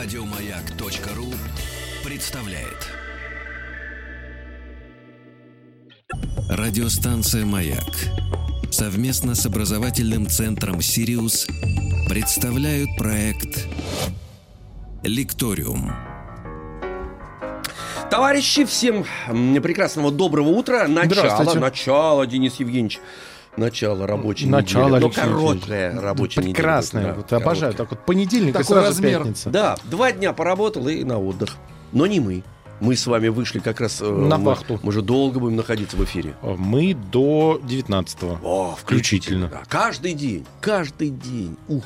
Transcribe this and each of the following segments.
Радиомаяк.ру представляет. Радиостанция «Маяк» совместно с образовательным центром «Сириус» представляют проект «Лекториум». Товарищи, всем прекрасного доброго утра. Начало, начало, Денис Евгеньевич. Начало рабочей Начало недели. Ну, короткая рабочая Прекрасная. неделя. Вот обожаю. Так вот понедельник Такой и сразу размер. пятница. Да, два дня поработал и на отдых. Но не мы. Мы с вами вышли как раз... э, На мы- вахту. Мы же долго будем находиться в эфире. Мы до 19-го. О, Включительно. Да, каждый день. Каждый день. Ух.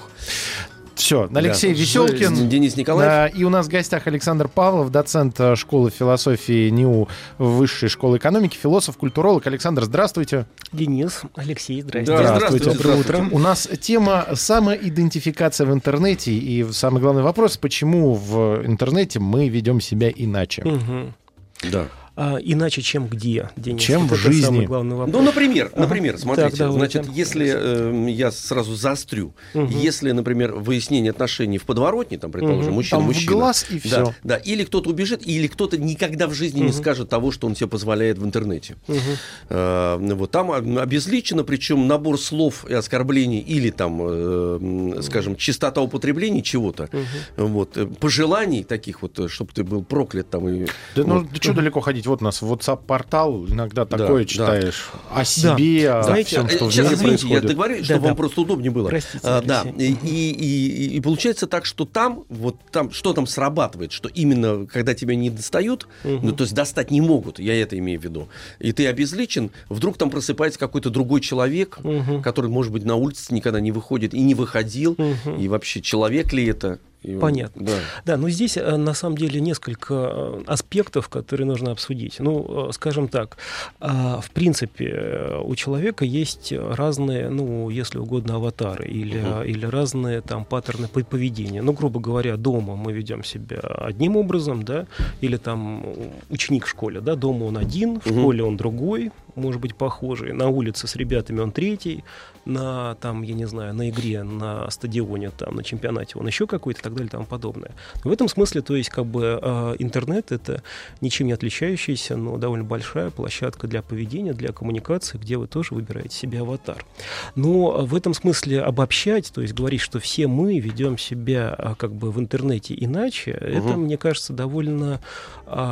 Все, Алексей Да. Веселкин. Денис Николаев. Да, и у нас в гостях Александр Павлов, доцент э, школы философии НИУ Высшей школы экономики, философ, культуролог. Александр, здравствуйте. Денис, Алексей, здрасте. Да, здравствуйте, Доброе здравствуйте. утро. У нас тема самоидентификация в интернете. И самый главный вопрос, почему в интернете мы ведем себя иначе? Мгм. Да. А, иначе, чем где, Денис? Чем Вот в жизни. самый главный вопрос. Ну, например, Ага. например, смотрите, Так, давайте. значит, если э, я сразу заострю, Мгм. если, например, выяснение отношений в подворотне, там, предположим, Мгм. мужчина, Там в мужчина, глаз и да, все. да, или кто-то убежит, или кто-то никогда в жизни не Мгм. скажет того, что он себе позволяет в интернете. Мгм. Э, вот там об- обезличено, причем набор слов и оскорблений или там, э, скажем, чистота употребления чего-то, вот э, пожеланий таких вот, чтобы ты был проклят там и Да, ну, вот. да что далеко ходить? Вот у нас WhatsApp-портал, иногда Да, такое да. читаешь о себе, о Знаете, всем, что в Сейчас, мире извините, я происходит. договорюсь, чтобы Да, вам да. просто удобнее было. Простите, А, да, и, и, и- и получается так, что там, вот там, что там срабатывает, что именно когда тебя не достают, Мгм. ну, то есть достать не могут, я это имею в виду, и ты обезличен, вдруг там просыпается какой-то другой человек, Мгм. который, может быть, на улице никогда не выходит и не выходил, Мгм. и вообще человек ли это? И, Понятно. Да. Да, но здесь э, на самом деле несколько э, аспектов, которые нужно обсудить. Ну, э, скажем так, в принципе, у человека есть разные, ну, если угодно, аватары или, Мгм. или разные там паттерны по- поведения. Ну, грубо говоря, дома мы ведем себя одним образом, да, или там ученик в школе, да, дома он один, в Мгм. школе он другой, может быть, похожий, на улице с ребятами он третий, на там, я не знаю, на игре, на стадионе, там, на чемпионате он еще какой-то и так далее и тому подобное. В этом смысле, то есть, как бы э, интернет это ничем не отличающаяся, но довольно большая площадка для поведения, для коммуникации, где вы тоже выбираете себе аватар. Но в этом смысле обобщать, то есть говорить, что все мы ведем себя а, как бы в интернете иначе, это, мне кажется, довольно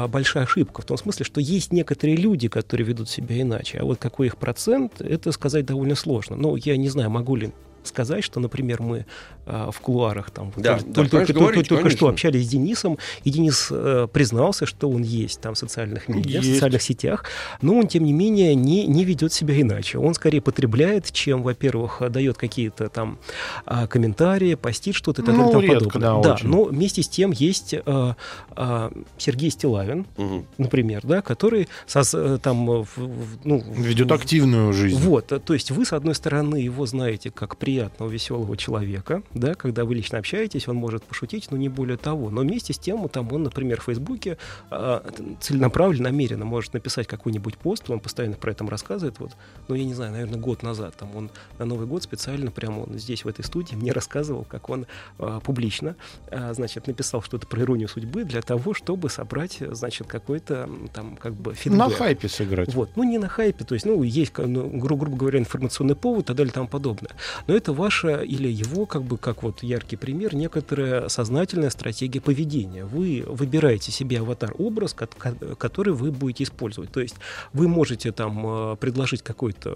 большая ошибка. В том смысле, что есть некоторые люди, которые ведут себя иначе, а вот какой их процент, это сказать довольно сложно. Ну, я не знаю, могу ли сказать, что, например, мы а, в кулуарах там Да, только, да, только- только- говорите, только что общались с Денисом, и Денис э, признался, что он есть там в социальных медиа, в Есть. социальных сетях, но он, тем не менее, не, не ведет себя иначе. Он скорее потребляет, чем, во-первых, дает какие-то там а, комментарии, постит что-то и так Ну, далее и тому редко, подобное. да, очень. но вместе с тем есть а, а, Сергей Стилавин, Мгм. например, да, который сос- э, там э, в- в- ну, Ведет в- активную жизнь. вот, э, то есть вы, с одной стороны, его знаете как приятного, веселого человека, да, когда вы лично общаетесь, он может пошутить, но не более того. Но вместе с тем, там он, например, в Фейсбуке а, целенаправленно, намеренно может написать какой-нибудь пост, он постоянно про это рассказывает, вот, ну, я не знаю, наверное, год назад, там он на Новый год специально прямо он здесь, в этой студии, мне рассказывал, как он а, публично, а, значит, написал что-то про иронию судьбы для того, чтобы собрать, значит, какой-то там, как бы, фидбэк. На хайпе сыграть. Вот, ну не на хайпе, то есть, ну, есть, ну, гру- грубо говоря, информационный повод и так далее и тому подобное. Но это ваша или его, как бы, как вот яркий пример, некоторая сознательная стратегия поведения. Вы выбираете себе аватар-образ, ко- ко- который вы будете использовать. То есть вы можете там э, предложить какой-то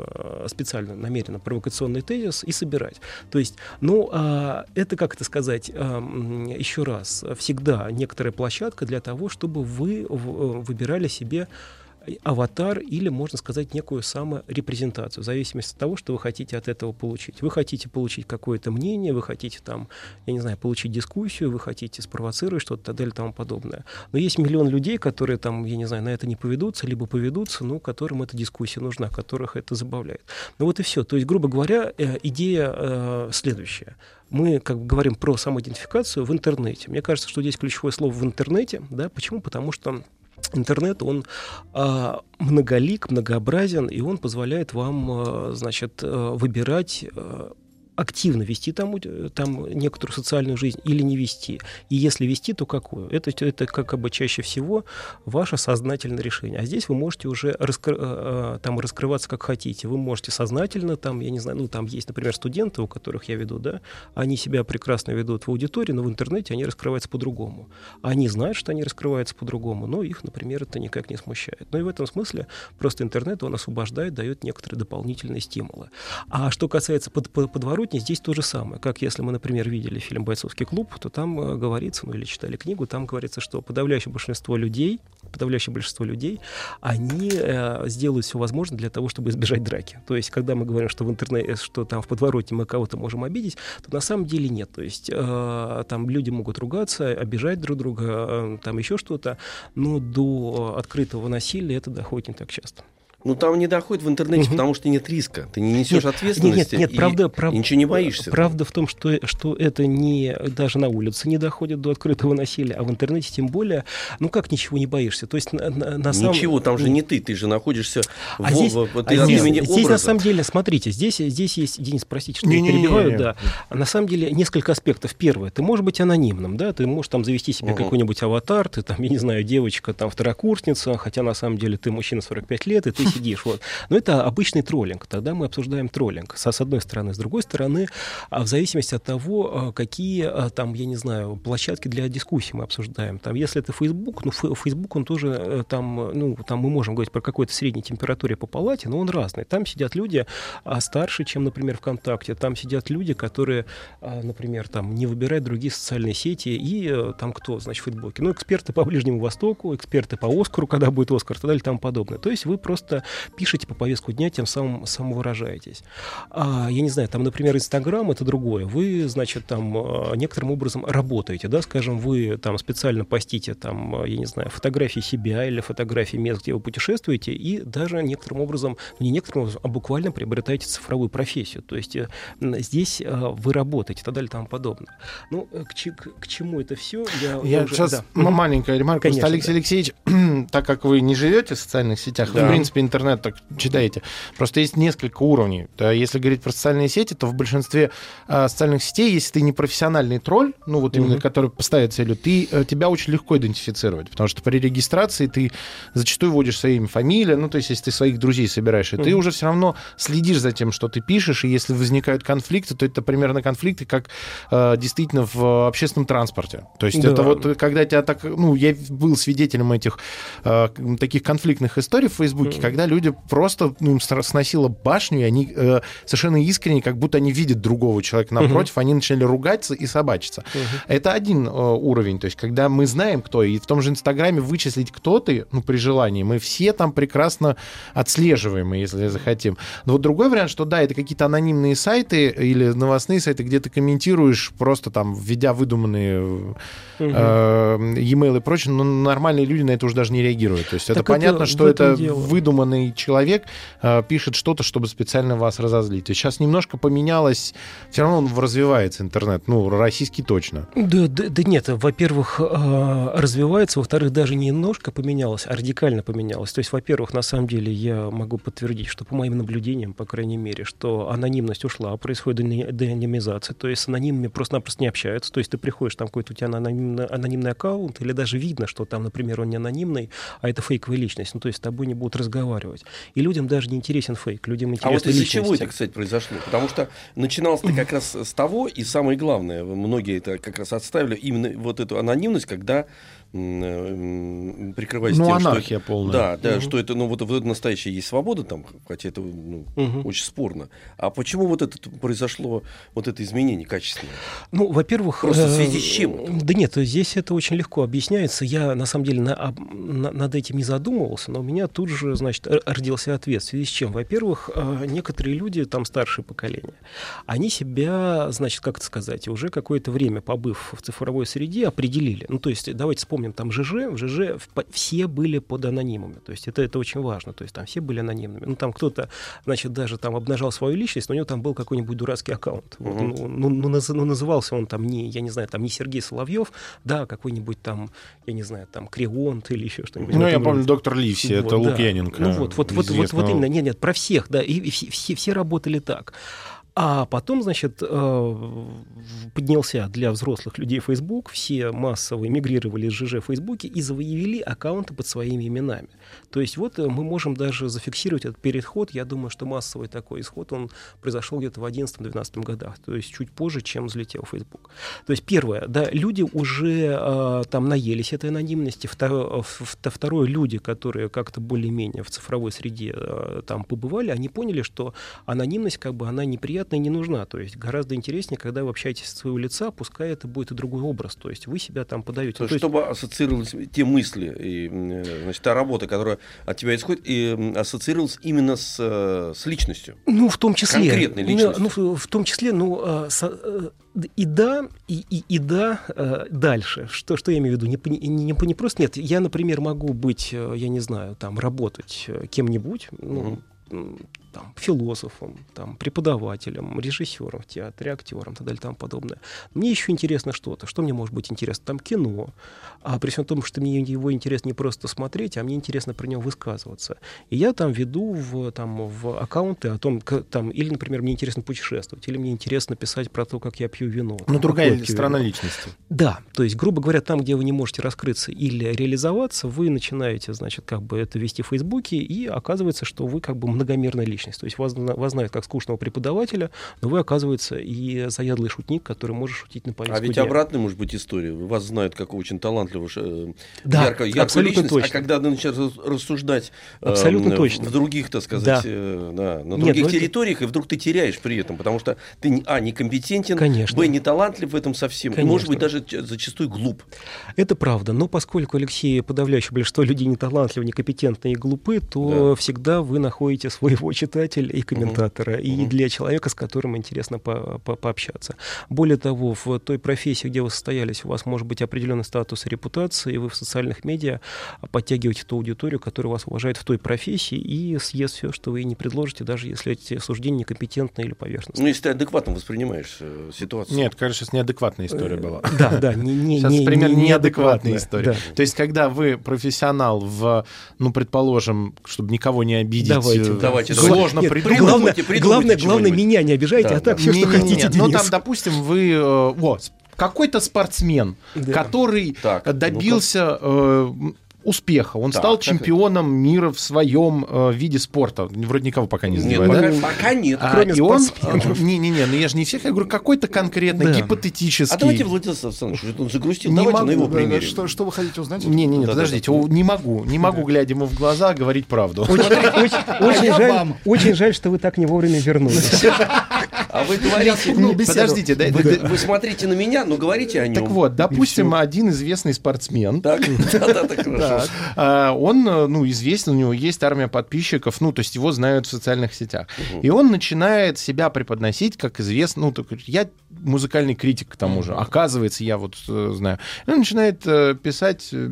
э, специально намеренно провокационный тезис и собирать. То есть, ну, а, это, как это сказать, м, еще раз, всегда некоторая площадка для того, чтобы вы э, выбирали себе аватар или, можно сказать, некую саморепрезентацию, в зависимости от того, что вы хотите от этого получить. Вы хотите получить какое-то мнение, вы хотите там, я не знаю, получить дискуссию, вы хотите спровоцировать что-то так далее и тому подобное. Но есть миллион людей, которые там, я не знаю, на это не поведутся, либо поведутся, но которым эта дискуссия нужна, которых это забавляет. Ну вот и все. То есть, грубо говоря, э, идея э, следующая мы как бы говорим про самоидентификацию в интернете. Мне кажется, что здесь ключевое слово в интернете. Да? Почему? Потому что интернет, он а, многолик, многообразен, и он позволяет вам, а, значит, а, выбирать а, активно вести там, э, там некоторую социальную жизнь или не вести. И если вести, то какую? Это, это как бы чаще всего ваше сознательное решение. А здесь вы можете уже раскры, э, там раскрываться как хотите. Вы можете сознательно, там, я не знаю, ну, там есть, например, студенты, у которых я веду, да, они себя прекрасно ведут в аудитории, но в интернете они раскрываются по-другому. Они знают, что они раскрываются по-другому, но их, например, это никак не смущает. Ну и в этом смысле просто интернет, он освобождает, дает некоторые дополнительные стимулы. А что касается под, под, подворотни, здесь то же самое. Как если мы, например, видели фильм «Бойцовский клуб», то там э, говорится, ну или читали книгу, там говорится, что подавляющее большинство людей, подавляющее большинство людей, они э, сделают все возможное для того, чтобы избежать драки. То есть, когда мы говорим, что в интернете, что там в подворотне мы кого-то можем обидеть, то на самом деле нет. То есть, э, там люди могут ругаться, обижать друг друга, э, там еще что-то, но до открытого насилия это доходит не так часто. Ну, там не доходит в интернете, угу. потому что нет риска. Ты не несешь нет, ответственности. Нет, нет, правда, прав... ничего не боишься. Правда в том, что, что это не даже на улице не доходит до открытого насилия, а в интернете тем более, ну как ничего не боишься? То есть на, на самом... Ничего, там же не ты, ты же находишься а в, здесь, в, в, а здесь, здесь образа. на самом деле, смотрите, здесь, здесь есть, Денис, простите, что не, я не, перебиваю, не, не, не. да. На самом деле несколько аспектов. Первое, ты можешь быть анонимным, да, ты можешь там завести себе угу. какой-нибудь аватар, ты там, я не знаю, девочка, там, второкурсница, хотя на самом деле ты мужчина 45 лет, и ты сидишь, вот. Но это обычный троллинг. Тогда мы обсуждаем троллинг. С одной стороны. С другой стороны, а, в зависимости от того, а, какие а, там, я не знаю, площадки для дискуссии мы обсуждаем. Там, если это Facebook, ну, Facebook, он тоже э, там, ну, там мы можем говорить про какой-то средней температуре по палате, но он разный. Там сидят люди старше, чем, например, ВКонтакте. Там сидят люди, которые, например, там не выбирают другие социальные сети. И э, там кто, значит, в Фейсбуке? Ну, эксперты по Ближнему Востоку, эксперты по Оскару, когда будет Оскар, и так далее, и тому подобное. То есть вы просто пишете по повестку дня, тем самым самовыражаетесь. А, я не знаю, там, например, Инстаграм — это другое. Вы, значит, там а, некоторым образом работаете, да, скажем, вы там специально постите, там, я не знаю, фотографии себя или фотографии мест, где вы путешествуете, и даже некоторым образом, ну, не некоторым образом, а буквально приобретаете цифровую профессию. То есть э, здесь а, вы работаете и так далее и тому подобное. Ну, э, к, к, к чему это все? Я, я уже, сейчас да. маленькая ремарка. Конечно, Алексей да. Алексеевич, так как вы не живете в социальных сетях, да. вы, в принципе, интернет так читаете. Просто есть несколько уровней. Если говорить про социальные сети, то в большинстве э, социальных сетей, если ты не профессиональный тролль, ну вот именно, uh-huh. который поставит целью, ты, э, тебя очень легко идентифицировать, потому что при регистрации ты зачастую вводишь свое имя, фамилия, ну то есть если ты своих друзей собираешь, и uh-huh. ты уже все равно следишь за тем, что ты пишешь, и если возникают конфликты, то это примерно конфликты, как э, действительно в общественном транспорте. То есть да. это вот когда тебя так, ну я был свидетелем этих э, таких конфликтных историй в Фейсбуке, uh-huh. когда люди просто ну, им сносило башню, и они э, совершенно искренне, как будто они видят другого человека напротив, угу. они начали ругаться и собачиться. Угу. Это один э, уровень, то есть когда мы знаем, кто, и в том же Инстаграме вычислить, кто ты, ну, при желании, мы все там прекрасно отслеживаемы, если захотим. Но вот другой вариант, что да, это какие-то анонимные сайты или новостные сайты, где ты комментируешь просто там, введя выдуманные угу. э, e-mail и прочее, но нормальные люди на это уже даже не реагируют. То есть так это понятно, что это дело. Выдуманный человек, Э, пишет что-то, чтобы специально вас разозлить. Сейчас немножко поменялось, все равно он развивается интернет, ну, российский точно. Да, да, да нет, во-первых, э, развивается, во-вторых, даже не немножко поменялось, а радикально поменялось. То есть, во-первых, на самом деле я могу подтвердить, что по моим наблюдениям, по крайней мере, что анонимность ушла, происходит деанонимизация, то есть с анонимами просто-напросто не общаются, то есть ты приходишь, там какой-то у тебя анонимный, анонимный аккаунт, или даже видно, что там, например, он не анонимный, а это фейковая личность, ну, то есть с тобой не будут разговаривать. И людям даже не интересен фейк, людям интересны А вот из-за чего это, кстати, произошло? Потому что начиналось-то как раз с того, и самое главное, многие это как раз отставили, именно вот эту анонимность, когда прикрываясь ну, тем, анархия что, полная. Да, да, угу. что это, ну, вот, вот настоящая есть свобода там, хотя это ну, угу. очень спорно. А почему вот это произошло, вот это изменение качественное? Ну, во-первых... Просто в связи с чем? Э, да нет, здесь это очень легко объясняется. Я, на самом деле, на, на, над этим не задумывался, но у меня тут же, значит, родился ответ. В связи с чем? Во-первых, э, некоторые люди, там, старшее поколение, они себя, значит, как это сказать, уже какое-то время, побыв в цифровой среде, определили. Ну, то есть, давайте вспомним помним, там ЖЖ, в ЖЖ все были под анонимами. То есть это, это очень важно. То есть там все были анонимными. Ну, там кто-то, значит, даже там обнажал свою личность, но у него там был какой-нибудь дурацкий аккаунт. Вот, ну, ну, ну, наз, ну, назывался он там не, я не знаю, там не Сергей Соловьев, да, какой-нибудь там, я не знаю, там Креонт или еще что-нибудь. Ну, я помню, доктор Ливси, вот, это да. Лукьяненко. Ну, вот, вот, вот, вот, вот именно, нет, нет, про всех, да, и, и все, все, все работали так. А потом, значит, э, поднялся для взрослых людей Facebook, все массово эмигрировали из ЖЖ в Фейсбуке и завоевали аккаунты под своими именами. То есть вот э, мы можем даже зафиксировать этот переход. Я думаю, что массовый такой исход, он произошел где-то в 11-12 годах, то есть чуть позже, чем взлетел Facebook. То есть первое, да, люди уже э, там наелись этой анонимности. Второе, второе, люди, которые как-то более-менее в цифровой среде там побывали, они поняли, что анонимность, как бы, она неприятна непонятно и не нужна. То есть гораздо интереснее, когда вы общаетесь с своего лица, пускай это будет и другой образ. То есть вы себя там подаете. То, то есть, чтобы ассоциировались те мысли и значит, та работа, которая от тебя исходит, и ассоциировалась именно с, э, с личностью. Ну, в том числе. Конкретной ну, личностью. Ну, в том числе, ну, а, э, и да, и, и, и да, э, дальше. Что, что я имею в виду? Не, не, не, не просто нет. Я, например, могу быть, я не знаю, там, работать кем-нибудь, ну, там, философом, там, преподавателем, режиссером в театре, актером и так далее и тому подобное. Мне еще интересно что-то. Что мне может быть интересно? Там кино. А при всем том, что мне его интересно не просто смотреть, а мне интересно про него высказываться. И я там веду в, там, в аккаунты о том, как, там, или, например, мне интересно путешествовать, или мне интересно писать про то, как я пью вино. Ну, другая вино. личности. Да, то есть, грубо говоря, там, где вы не можете раскрыться или реализоваться, вы начинаете, значит, как бы это вести в Фейсбуке, и оказывается, что вы как бы многомерная личность личность. То есть вас, вас знают как скучного преподавателя, но вы, оказывается, и заядлый шутник, который может шутить на повестку А ведь дня. обратная может быть история. Вас знают как очень талантливого, э, да, ярко, яркую личность, точно. а когда начинаешь рассуждать абсолютно э, точно. в других, так сказать, да. Э, да, на других Нет, территориях, это... и вдруг ты теряешь при этом, потому что ты, а, некомпетентен, Конечно. б, не талантлив в этом совсем, Конечно. и, может быть, даже зачастую глуп. Это правда, но поскольку, Алексей, подавляющее большинство людей не талантливы, некомпетентны и глупы, то да. всегда вы находите своего читателя и комментатора, угу. и угу. для человека, с которым интересно по по пообщаться. Более того, в той профессии, где вы состоялись, у вас может быть определенный статус и репутация, и вы в социальных медиа подтягиваете ту аудиторию, которая вас уважает в той профессии, и съест все, что вы не предложите, даже если эти суждения некомпетентны или поверхностны. Ну, если ты адекватно воспринимаешь э, ситуацию. Нет, кажется, сейчас неадекватная история была. Да, да, не, не, сейчас не, не, неадекватная история. Да. То есть, когда вы профессионал в, ну, предположим, чтобы никого не обидеть, давайте, э, давайте, сложно Нет, придумать. Главное, главное, главное, меня не обижайте, да, а так да. все, не, что не, хотите, не, Ну, там, допустим, вы... Э, вот, какой-то спортсмен, да. который так, добился ну успеха. Он так, стал чемпионом это? мира в своем э, виде спорта. Вроде никого пока не задевает, нет, да? Пока, пока нет, а, кроме и он, Не-не-не, ну я же не всех, я говорю, какой-то конкретно, да. гипотетический. А давайте Владимир Александрович, он загрустил, не давайте могу, на его примере. Что, что вы хотите узнать? Не-не-не, подождите, да, да. не могу, не могу, глядя ему в глаза, говорить правду. Очень жаль, что вы так не вовремя вернулись. А вы говорите, ну, подождите, да, вы, вы смотрите на меня, но говорите о нем. Так вот, допустим, один известный спортсмен. Так, да, да, хорошо. А, он, ну, известен, у него есть армия подписчиков, ну, то есть его знают в социальных сетях. И он начинает себя преподносить как известный, ну, так, я музыкальный критик к тому же. Оказывается, я вот э, знаю. И он начинает э, писать э,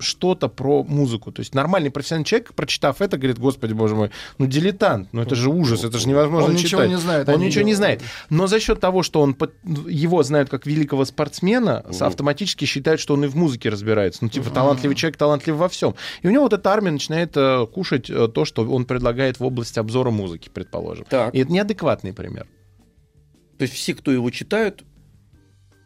что-то про музыку. То есть нормальный профессиональный человек, прочитав это, говорит, господи, боже мой, ну, дилетант, ну, это же ужас, это же невозможно он читать. Он ничего не знает. Он ничего не знает. Но за счет того, что он его знают как великого спортсмена, угу. автоматически считают, что он и в музыке разбирается. Ну, типа, талантливый человек, талантлив во всем. И у него вот эта армия начинает кушать то, что он предлагает в области обзора музыки, предположим. Так. И это неадекватный пример. То есть все, кто его читают,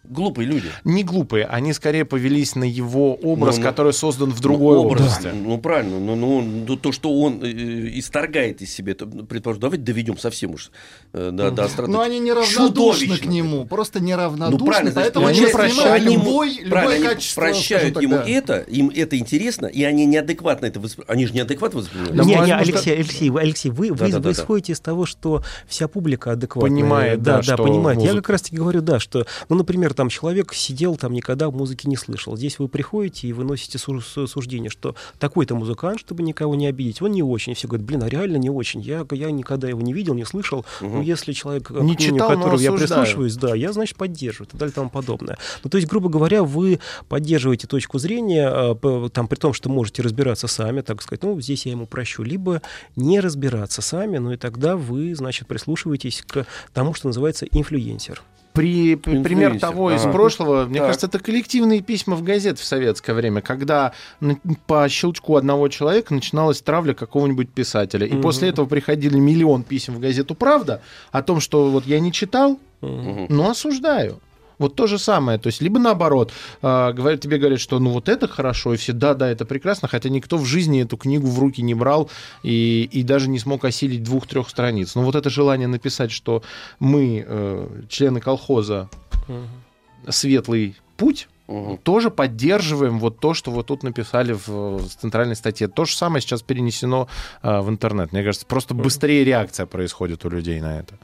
глупые люди. Не глупые, они скорее повелись на его образ, ну, ну, который создан в другой ну, образ, области. Ну, правильно, но ну, ну, то, что он э, исторгает из себя, это, предположим, давайте доведем совсем уж э, до, до остроты. Но они неравнодушны к нему, просто неравнодушны, ну, правильно, поэтому они прощают любой, любое качество. прощают ему так, это, им это интересно, и они неадекватно это воспринимают. Они же неадекватно воспринимают. Да, не, не, Алексей, Алексей, вы, Алексей, вы, да, вы, да, вы да, исходите да. из того, что вся публика адекватная. Понимает, да, да, понимает. Я как раз-таки говорю, да, что, ну, например, там человек сидел там никогда музыки не слышал. Здесь вы приходите и выносите суждение, что такой-то музыкант, чтобы никого не обидеть, он не очень. Все говорят, блин, а реально не очень. Я, я никогда его не видел, не слышал. Угу. Ну, если человек, не к читал, которому я прислушиваюсь, да, я, значит, поддерживаю и так далее и тому подобное. Ну, то есть, грубо говоря, вы поддерживаете точку зрения, а, там, при том, что можете разбираться сами, так сказать, ну, здесь я ему прощу, либо не разбираться сами, ну, и тогда вы, значит, прислушиваетесь к тому, что называется инфлюенсер. При, пример того из прошлого, мне кажется, это коллективные письма в газет в советское время, когда по щелчку одного человека начиналась травля какого-нибудь писателя. И после этого приходили миллион писем в газету «Правда» о том, что вот я не читал, но осуждаю. Вот то же самое. То есть, либо наоборот, э, говорят, тебе говорят, что ну вот это хорошо, и все, да, да, это прекрасно, хотя никто в жизни эту книгу в руки не брал и, и даже не смог осилить двух-трех страниц. Но вот это желание написать, что мы, э, члены колхоза, светлый путь, Угу. Тоже поддерживаем вот то, что вот тут написали в, центральной статье. То же самое сейчас перенесено э, в интернет. Мне кажется, просто быстрее реакция происходит у людей на это.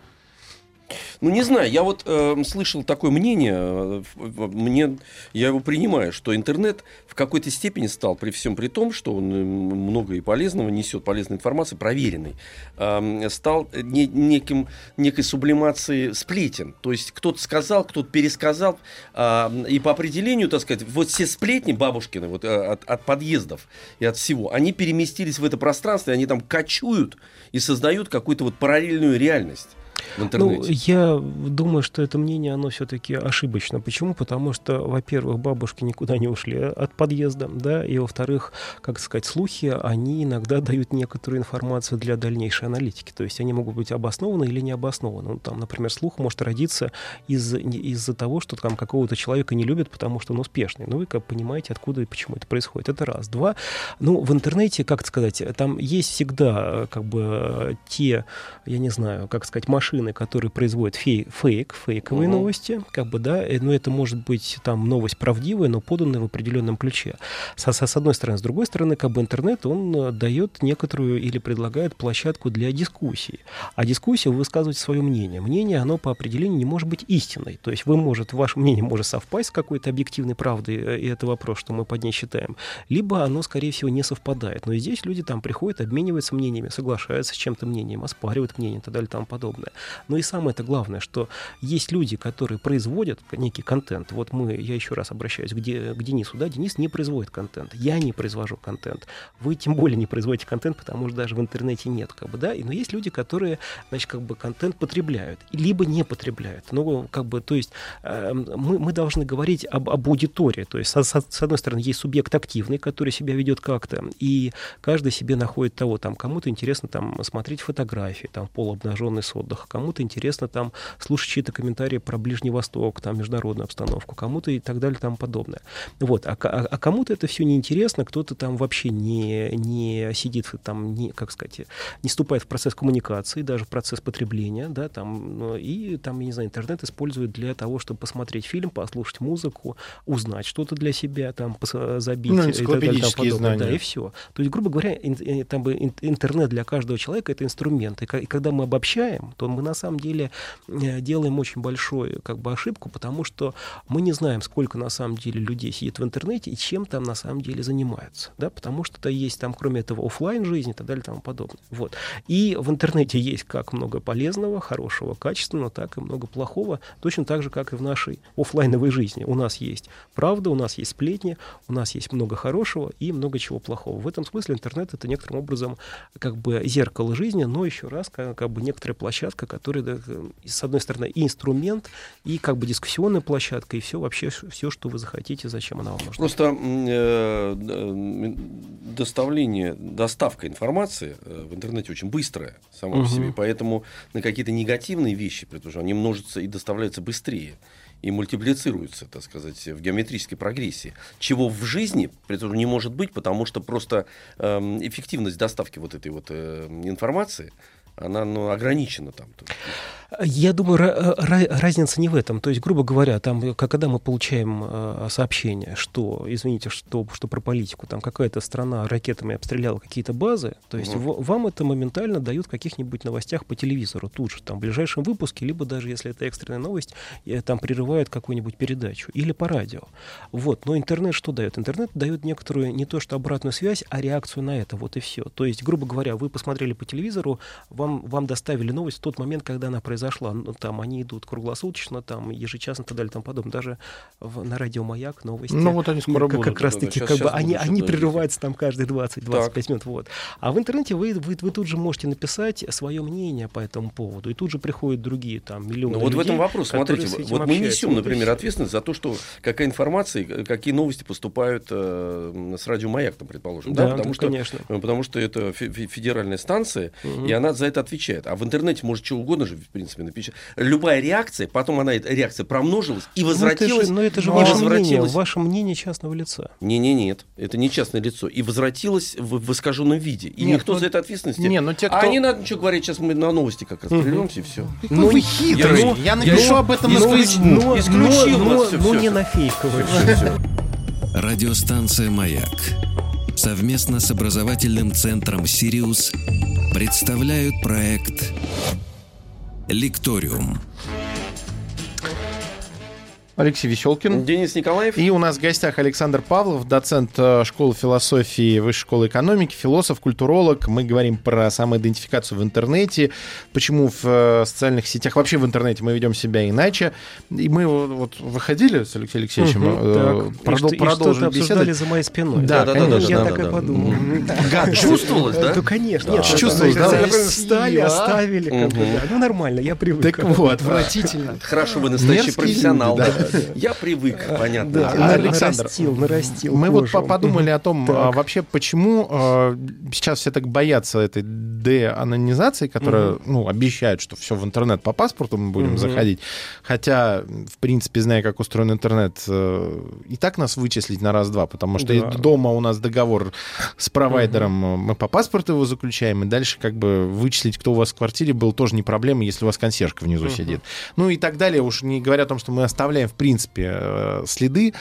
Ну, не знаю, я вот э, слышал такое мнение, э, мне, я его принимаю, что интернет в какой-то степени стал, при всем при том, что он э, много и полезного несет, полезной информации, проверенной, э, стал не, неким, некой сублимацией сплетен. То есть кто-то сказал, кто-то пересказал, э, и по определению, так сказать, вот все сплетни бабушкины вот, э, от, от подъездов и от всего, они переместились в это пространство, и они там кочуют и создают какую-то вот параллельную реальность в интернете? Ну, я думаю, что это мнение, оно все-таки ошибочно. Почему? Потому что, во-первых, бабушки никуда не ушли от подъезда, да, и, во-вторых, как сказать, слухи, они иногда дают некоторую информацию для дальнейшей аналитики. То есть они могут быть обоснованы или не обоснованы. Ну, там, например, слух может родиться из- из-за того, что там какого-то человека не любят, потому что он успешный. Ну, вы как понимаете, откуда и почему это происходит. Это раз. Два. Ну, в интернете, как сказать, там есть всегда как бы те, я не знаю, как сказать, машины, машины, которые производят фей, фейк, фейковые угу. новости, как бы, да, но это может быть там новость правдивая, но поданная в определенном ключе. С, с одной стороны. С другой стороны, как бы интернет, он э, дает некоторую или предлагает площадку для дискуссии. А дискуссия, вы высказываете свое мнение. Мнение, оно по определению не может быть истиной. То есть вы может, ваше мнение может совпасть с какой-то объективной правдой, э, и это вопрос, что мы под ней считаем, либо оно, скорее всего, не совпадает. Но и здесь люди там приходят, обмениваются мнениями, соглашаются с чем-то мнением, оспаривают мнение и так далее и тому подобное. Но и самое это главное, что есть люди, которые производят некий контент. Вот мы, я еще раз обращаюсь к, Де, к Денису, да, Денис не производит контент, я не произвожу контент, вы тем более не производите контент, потому что даже в интернете нет, как бы, да, но есть люди, которые, значит, как бы контент потребляют, либо не потребляют. Ну, как бы, то есть э, мы, мы должны говорить об, об аудитории, то есть с, с, с одной стороны есть субъект активный, который себя ведет как-то, и каждый себе находит того, там, кому-то интересно там смотреть фотографии, там, полуобнаженный с отдыха, кому кому-то интересно там слушать чьи-то комментарии про Ближний Восток, там международную обстановку, кому-то и так далее, там подобное. Вот. А, а, а кому-то это все неинтересно, кто-то там вообще не, не сидит там, не, как сказать, не вступает в процесс коммуникации, даже в процесс потребления, да, там, ну, и там, я не знаю, интернет используют для того, чтобы посмотреть фильм, послушать музыку, узнать что-то для себя, там, забить. Ну, энциклопедические и знания. Да, и все. То есть, грубо говоря, там бы интернет для каждого человека — это инструмент. И, и когда мы обобщаем, то мы на самом деле э, делаем очень большую как бы, ошибку, потому что мы не знаем, сколько на самом деле людей сидит в интернете и чем там на самом деле занимаются. Да? Потому что это есть там, кроме этого, офлайн жизни и так далее и тому подобное. Вот. И в интернете есть как много полезного, хорошего, качественного, так и много плохого, точно так же, как и в нашей офлайновой жизни. У нас есть правда, у нас есть сплетни, у нас есть много хорошего и много чего плохого. В этом смысле интернет это некоторым образом как бы зеркало жизни, но еще раз как, как бы некоторая площадка, которая, да, с одной стороны, и инструмент, и как бы дискуссионная площадка, и все вообще, все, что вы захотите, зачем она вам нужна. Просто э, доставление, доставка информации э, в интернете очень быстрая сама угу. по себе, поэтому на какие-то негативные вещи, потому что они множатся и доставляются быстрее и мультиплицируются, так сказать, в геометрической прогрессии. Чего в жизни, при этом не может быть, потому что просто э, эффективность доставки вот этой вот э, информации, она ну, ограничена там. Я думаю, разница не в этом. То есть, грубо говоря, там, когда мы получаем э, сообщение, что, извините, что, что про политику, там какая-то страна ракетами обстреляла какие-то базы, то есть угу. вам это моментально дают в каких-нибудь новостях по телевизору тут же, там, в ближайшем выпуске, либо даже если это экстренная новость, там прерывают какую-нибудь передачу, или по радио. Вот. Но интернет что дает? Интернет дает некоторую, не то что обратную связь, а реакцию на это, вот и все. То есть, грубо говоря, вы посмотрели по телевизору, вам вам, вам доставили новость в тот момент, когда она произошла. Ну, там они идут круглосуточно, там ежечасно и так далее и тому подобное. Даже в, на радио «Маяк» новости. Ну, вот они скоро как, будут. Как раз таки, Да, да, как бы, они, они прерываются там каждые 20-25 минут. Вот. А в интернете вы, вы, вы тут же можете написать свое мнение по этому поводу. И тут же приходят другие там миллионы Ну вот в этом вопрос. Смотрите, вот мы несем, например, ответственность за то, что какая информация, и какие новости поступают э, с радио «Маяк», там, предположим. Да, потому да, что конечно. э, Потому что это фе- фе- федеральная станция, Мгм. и она за это отвечает. А в интернете может что угодно же, в принципе, написать. Любая реакция, потом она, эта реакция промножилась и Ну, это же- возвратилась. Но это же ваше мнение, возвратилась. ваше мнение частного лица. Не-не, нет, это не частное лицо. И возвратилась в, в искаженном виде. И Нет, никто ну, за это ответственности. не, ну те, А кто- не надо ничего говорить, сейчас мы на новости как раз Мгм. прервемся, и все. Ну, вы я- хитрый. ну, Я напишу я- об этом на но- но, исключил но, но, но не на фейковых. Радиостанция «Маяк» совместно с образовательным центром «Сириус» представляют проект «Лекториум». Алексей Веселкин. Денис Николаев. И у нас в гостях Александр Павлов, доцент э, школы философии Высшей школы экономики, философ, культуролог. Мы говорим про самоидентификацию в интернете, почему в э, социальных сетях, вообще в интернете мы ведем себя иначе. И мы вот, вот выходили с Алексеем Алексеевичем, э, так. И продол- что- и продолжили обсуждали беседовать. за моей спиной. Да, да, да, конечно. Я да, так да, и да. подумал. Гадость. Чувствовалось, да? Да, конечно. Да, Нет, да, чувствовалось, да? Встали, оставили. да. Ну, нормально, я привык. Так вот, Отвратительно. Хорошо, вы настоящий профессионал. да. Я привык, понятно. Александр, нарастил, нарастил Мы вот подумали о том, а, вообще, почему а, сейчас все так боятся этой деанонизации, которая, ну, обещает, что все в интернет по паспорту мы будем заходить. Хотя, в принципе, зная, как устроен интернет, э, и так нас вычислить на раз-два, потому что дома у нас договор с провайдером, э, мы по паспорту его заключаем, и дальше как бы вычислить, кто у вас в квартире, был тоже не проблема, если у вас консьержка внизу сидит. Ну и так далее, уж не говоря о том, что мы оставляем, в принципе, э, следы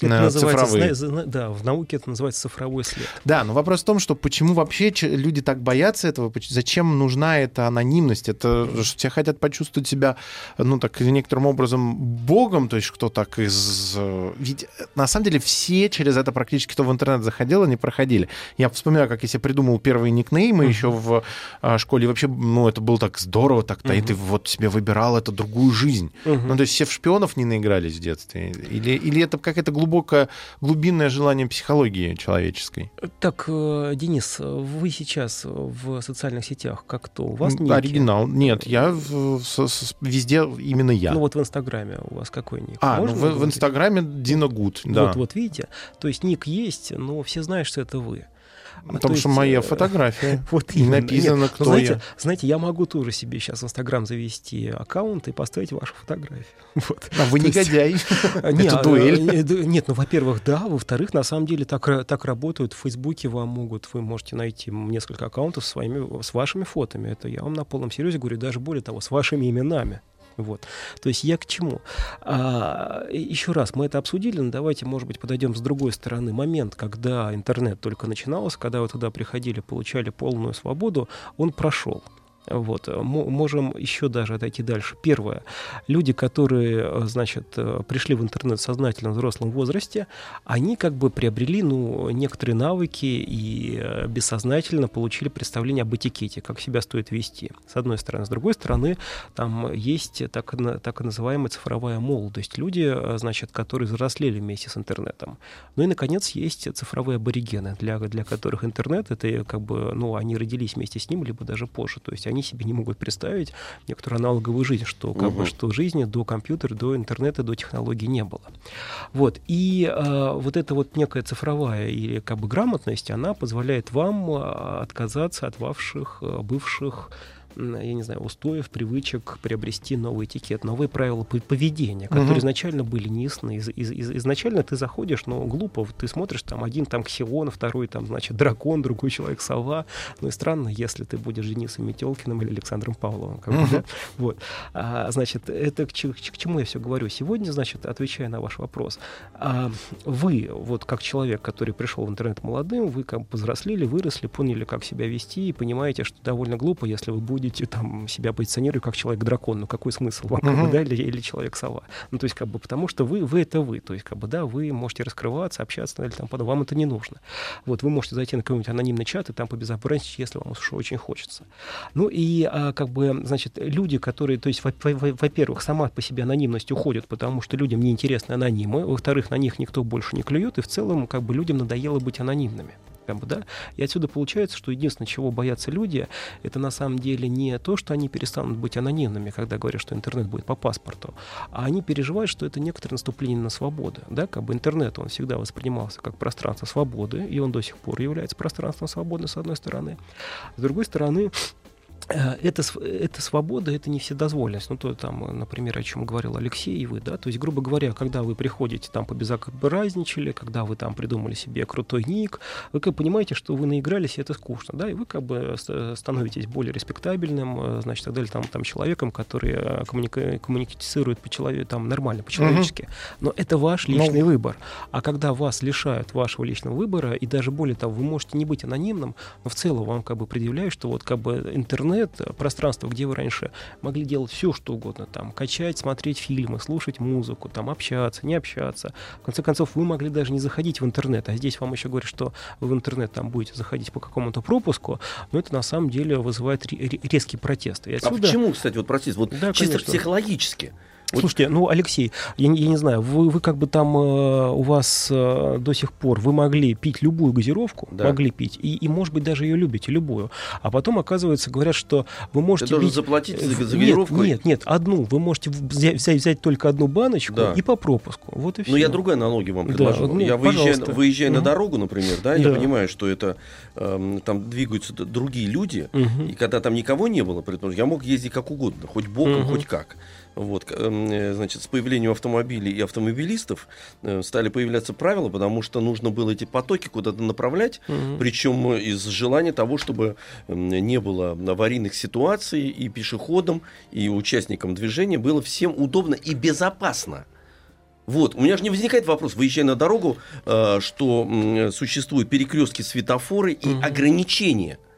Это э, цифровые. зна- да, в науке это называется цифровой след. Да, но вопрос в том, что почему вообще люди так боятся этого, зачем нужна эта анонимность? Это что все хотят почувствовать себя, ну так некоторым образом богом, то есть кто так из... э, Ведь на самом деле все через это практически, кто в интернет заходил, они проходили. Я вспоминаю, как я себе придумал первые никнеймы еще в а, школе. И вообще, ну это было так здорово так-то, и ты вот себе выбирал эту другую жизнь. Мгм. Ну, то есть все в шпионов не наигрались в детстве? Или, или это какое-то глубокое, глубинное желание психологии человеческой? Так, э, Денис, вы сейчас в социальных сетях как кто? У вас М, ники? Оригинал. Нет, я в- с- с- везде именно я. Ну вот в Инстаграме у вас какой ник? а, ну в, в? Инстаграме Дина Гуд, да. Вот, вот видите, то есть ник есть, но все знают, что это вы. Потому то что моя э, фотография. Вот И написано, Нет, кто ну, знаете, я. знаете, я могу тоже себе сейчас в Инстаграм завести аккаунт и поставить вашу фотографию. Вот. А вы негодяй. Не, Это а, дуэль. э, Нет, ну, во-первых, да. Во-вторых, на самом деле так, так работают. В Фейсбуке вам могут, вы можете найти несколько аккаунтов с, своими, с вашими фотами. Это я вам на полном серьезе говорю, даже более того, с вашими именами. Вот. То есть я к чему? А, еще раз, мы это обсудили, но давайте, может быть, подойдем с другой стороны. Момент, когда интернет только начинался, когда вы туда приходили, получали полную свободу, он прошел. Вот. Мо- Можем еще даже отойти дальше. Первое. Люди, которые, э, значит, э, пришли в интернет в сознательном взрослом возрасте, они как бы приобрели, ну, некоторые навыки и э, бессознательно получили представление об этикете, как себя стоит вести, с одной стороны. С другой стороны, там есть так, так называемая цифровая молодость. Люди, э, значит, которые взрослели вместе с интернетом. Ну и, наконец, есть цифровые аборигены, для, для которых интернет, это э, как бы, ну, они родились вместе с ним, либо даже позже. То есть они себе не могут представить некоторую аналоговую жизнь, что, как бы, Мгм. что жизни до компьютера, до интернета, до технологий не было. Вот. И э, вот эта вот некая цифровая или как бы грамотность, она позволяет вам э, отказаться от ваших э, бывших я не знаю, устоев, привычек, приобрести новый этикет, новые правила пов- поведения, которые Мгм. изначально были неясны. Из- из- из- изначально ты заходишь, но глупо, ты смотришь, там один там ксион, второй там, значит, дракон, другой человек сова. Ну и странно, если ты будешь Денисом Метелкиным или Александром Павловым. как бы, да? Вот. А, значит, это к, чему- к чему я все говорю? Сегодня, значит, отвечая на ваш вопрос, а, вы, вот как человек, который пришел в интернет молодым, вы как повзрослели, выросли, поняли, как себя вести, и понимаете, что довольно глупо, если вы будете будете там себя позиционировать как человек-дракон. Ну, какой смысл вам, как бы, да, или, или человек-сова? Ну, то есть, как бы, потому что вы, вы это вы. То есть, как бы, да, вы можете раскрываться, общаться, или там, подобное. вам это не нужно. Вот, вы можете зайти на какой-нибудь анонимный чат и там побезопасничать, если вам уж очень хочется. Ну, и, а, как бы, значит, люди, которые, то есть, во-первых, сама по себе анонимность уходит, потому что людям неинтересны анонимы, во-вторых, на них никто больше не клюет, и в целом, как бы, людям надоело быть анонимными как бы, да, и отсюда получается, что единственное, чего боятся люди, это на самом деле не то, что они перестанут быть анонимными, когда говорят, что интернет будет по паспорту, а они переживают, что это некоторое наступление на свободу, да, как бы интернет, он всегда воспринимался как пространство свободы, и он до сих пор является пространством свободы, с одной стороны. С другой стороны, это, это свобода, это не вседозволенность. Ну, то там, например, о чем говорил Алексей и вы, да, то есть, грубо говоря, когда вы приходите там побезобразничали, когда вы там придумали себе крутой ник, вы как понимаете, что вы наигрались, и это скучно, да, и вы как бы становитесь более респектабельным, э, значит, так далее, там, там человеком, который э, коммуника- коммуницирует по человеку, там, нормально, по-человечески. Угу. Но это ваш ну, личный Но... выбор. А когда вас лишают вашего личного выбора, и даже более того, вы можете не быть анонимным, но в целом вам как бы предъявляют, что вот как бы интернет интернет, пространство, где вы раньше могли делать все, что угодно, там, качать, смотреть фильмы, слушать музыку, там, общаться, не общаться. В конце концов, вы могли даже не заходить в интернет, а здесь вам еще говорят, что вы в интернет там будете заходить по какому-то пропуску, но это на самом деле вызывает резкий протест. И а отсюда... А почему, кстати, вот протест? Вот да, чисто конечно. психологически. Слушайте, ну, Алексей, я, я не знаю, вы, вы как бы там э, у вас э, до сих пор, вы могли пить любую газировку, да. могли пить, и, и, может быть, даже ее любите, любую. А потом, оказывается, говорят, что вы можете... Ты бить... заплатить за газировку? Нет, нет, нет, одну. Вы можете взять, взять, взять только одну баночку да. и по пропуску. Вот и все. Ну, я другой аналогию вам предложу. Да, ну, я выезжаю, выезжаю угу. на дорогу, например, да, да, я понимаю, что это э, там двигаются другие люди, угу. и когда там никого не было, я мог ездить как угодно, хоть боком, угу. хоть как. Вот, эм, э, значит, с появлением автомобилей и автомобилистов э, стали появляться правила, потому что нужно было эти потоки куда-то направлять, угу. причем из желания того, чтобы эм, не было аварийных ситуаций и пешеходам, и участникам движения было всем удобно и безопасно. Вот, у меня же не возникает вопрос, выезжая на дорогу, э, что существуют перекрестки, светофоры и угу. ограничения –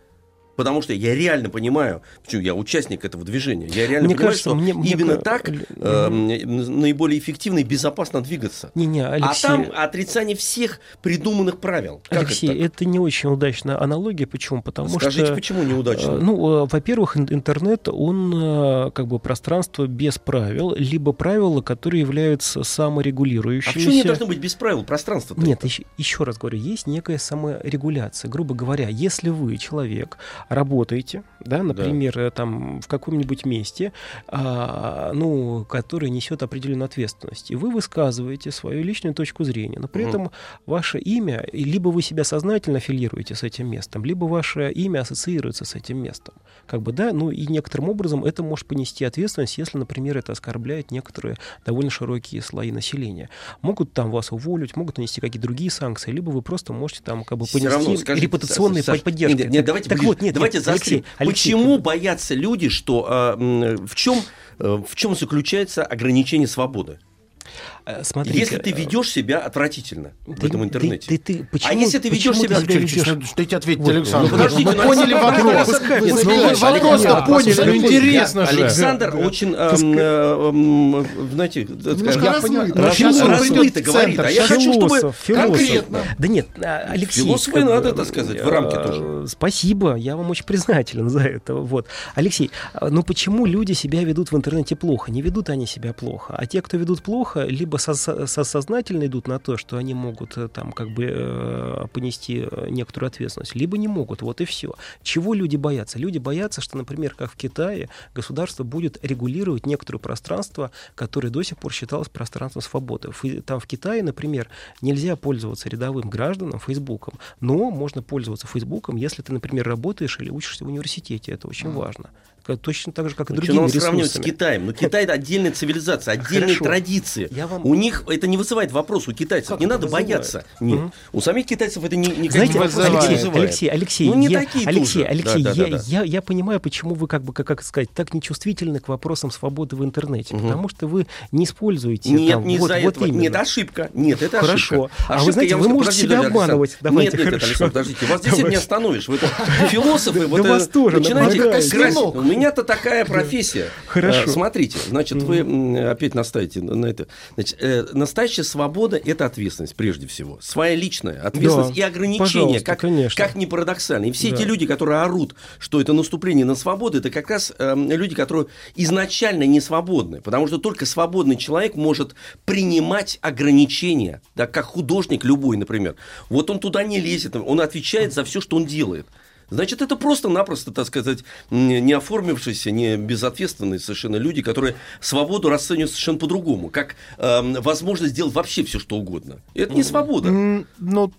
Потому что я реально понимаю, почему я участник этого движения. Я реально мне понимаю, кажется, что мне, именно мне... так э, наиболее эффективно и безопасно двигаться. Не, не, а Алексей... А там отрицание всех придуманных правил. Как Алексей, это, это не очень удачная аналогия. Почему? Потому Скажите, что... почему неудачно? Э, ну, э, во-первых, интернет, он э, как бы пространство без правил, либо правила, которые являются саморегулирующимися. А почему не должно быть без правил пространство? Нет, еще, еще раз говорю, есть некая саморегуляция. Грубо говоря, если вы человек работаете, да, например, да. там в каком-нибудь месте, а, ну, который несет определенную ответственность, и вы высказываете свою личную точку зрения, но при mm. этом ваше имя, либо вы себя сознательно аффилируете с этим местом, либо ваше имя ассоциируется с этим местом, как бы, да, ну, и некоторым образом это может понести ответственность, если, например, это оскорбляет некоторые довольно широкие слои населения. Могут там вас уволить, могут нанести какие-то другие санкции, либо вы просто можете там как бы понести равно, скажите, репутационные Саша, поддержки. Нет, нет, давайте так вот, нет, Давайте нет, заострим. Алексей, Почему Алексей. боятся люди, что э, в чем э, в чем заключается ограничение свободы? Э, смотрите, если ты ведешь себя отвратительно ты, в этом интернете. Ты, ты, ты, почему, а если ты ведешь себя... Ты ведешь... Что ответить, вот, Александр? Ну, подождите, мы поняли вопрос. Вопрос-то поняли, ну интересно же. Александр очень, эм, эм, знаете, я понимаю, размыто говорит, а я хочу, чтобы конкретно. Да нет, а, Алексей... Философы надо, так сказать, в рамке э, тоже. Спасибо, я вам очень признателен за это. Вот. Алексей, а, ну почему люди себя ведут в интернете плохо? Не ведут они себя плохо, а те, кто ведут плохо, либо либо со сознательно идут на то, что они могут э, там как бы э, понести э, некоторую ответственность, либо не могут, вот и все. Чего люди боятся? Люди боятся, что, например, как в Китае, государство будет регулировать некоторое пространство, которое до сих пор считалось пространством свободы. Там в Китае, например, нельзя пользоваться рядовым гражданам Фейсбуком, но можно пользоваться Фейсбуком, если ты, например, работаешь или учишься в университете. Это очень mm. важно точно так же, как и другие ресурсы. сравнивать с Китаем? Но Китай это отдельная цивилизация, отдельные Хорошо. традиции. Я вам... У них это не вызывает вопрос у китайцев. Как не надо вызывает? бояться. Нет. Угу. У самих китайцев это не, никак Знаете, не вызывает. Алексей, Алексей, Алексей, ну, не я, такие Алексей, тоже. Алексей, да, да, я, да, да. Я, я понимаю, почему вы как бы, как, как сказать, так нечувствительны к вопросам свободы в интернете, угу. потому что вы не используете. Нет, там, не вот, из-за вот этого. Именно. Нет, ошибка. Нет, это хорошо. ошибка. А вы знаете, вы можете себя обманывать. Давайте, нет, нет, Александр, подождите, вас здесь не остановишь. Вы философы, вот вас тоже начинаете красть. У меня-то такая профессия. Хорошо. Смотрите, значит, вы опять настаиваете на это. Значит, э, настоящая свобода – это ответственность, прежде всего. Своя личная ответственность Да, и ограничения, как, конечно. как ни парадоксально. И все Да. эти люди, которые орут, что это наступление на свободу, это как раз э, люди, которые изначально не свободны. Потому что только свободный человек может принимать ограничения, да, как художник любой, например. Вот он туда не лезет, он отвечает за все, что он делает. Значит, это просто-напросто, так сказать, не оформившиеся, не безответственные совершенно люди, которые свободу расценивают совершенно по-другому, как эм, возможность сделать вообще все, что угодно. Это не свобода. Ну,